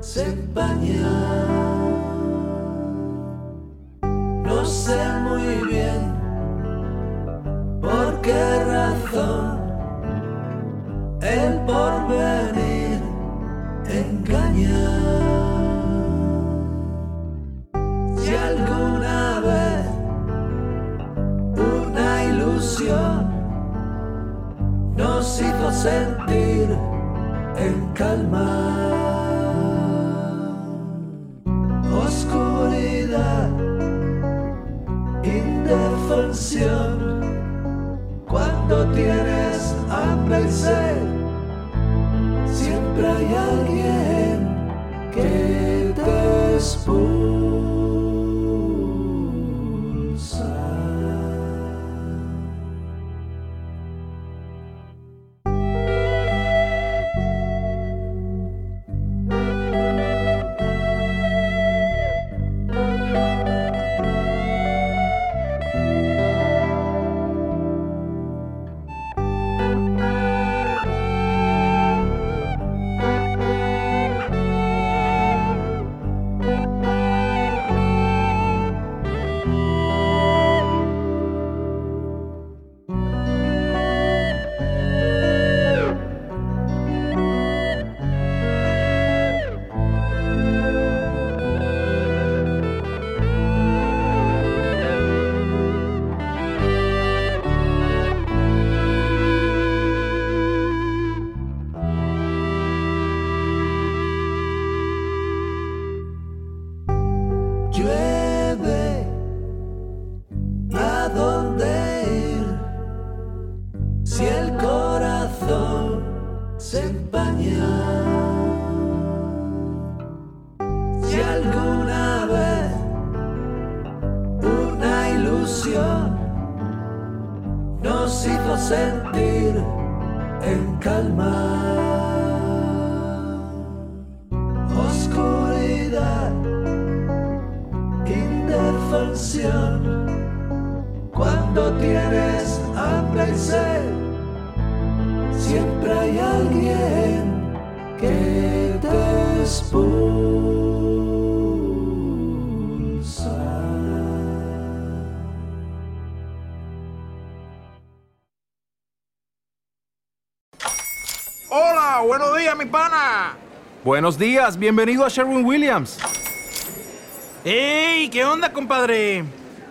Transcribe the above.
Se empaña. No sé muy bien por qué razón el porvenir engaña. Si alguna vez una ilusión nos hizo sentir en calma. Cuando tienes hambre y siempre hay alguien que te expulsa. Si alguna vez una ilusión nos hizo sentir en calma. Oscuridad indefensión cuando tienes hambre y siempre hay alguien que te expulsa Hola, buenos días, mi pana. Buenos días, bienvenido a Sherwin Williams. ¡Ey! ¿Qué onda, compadre?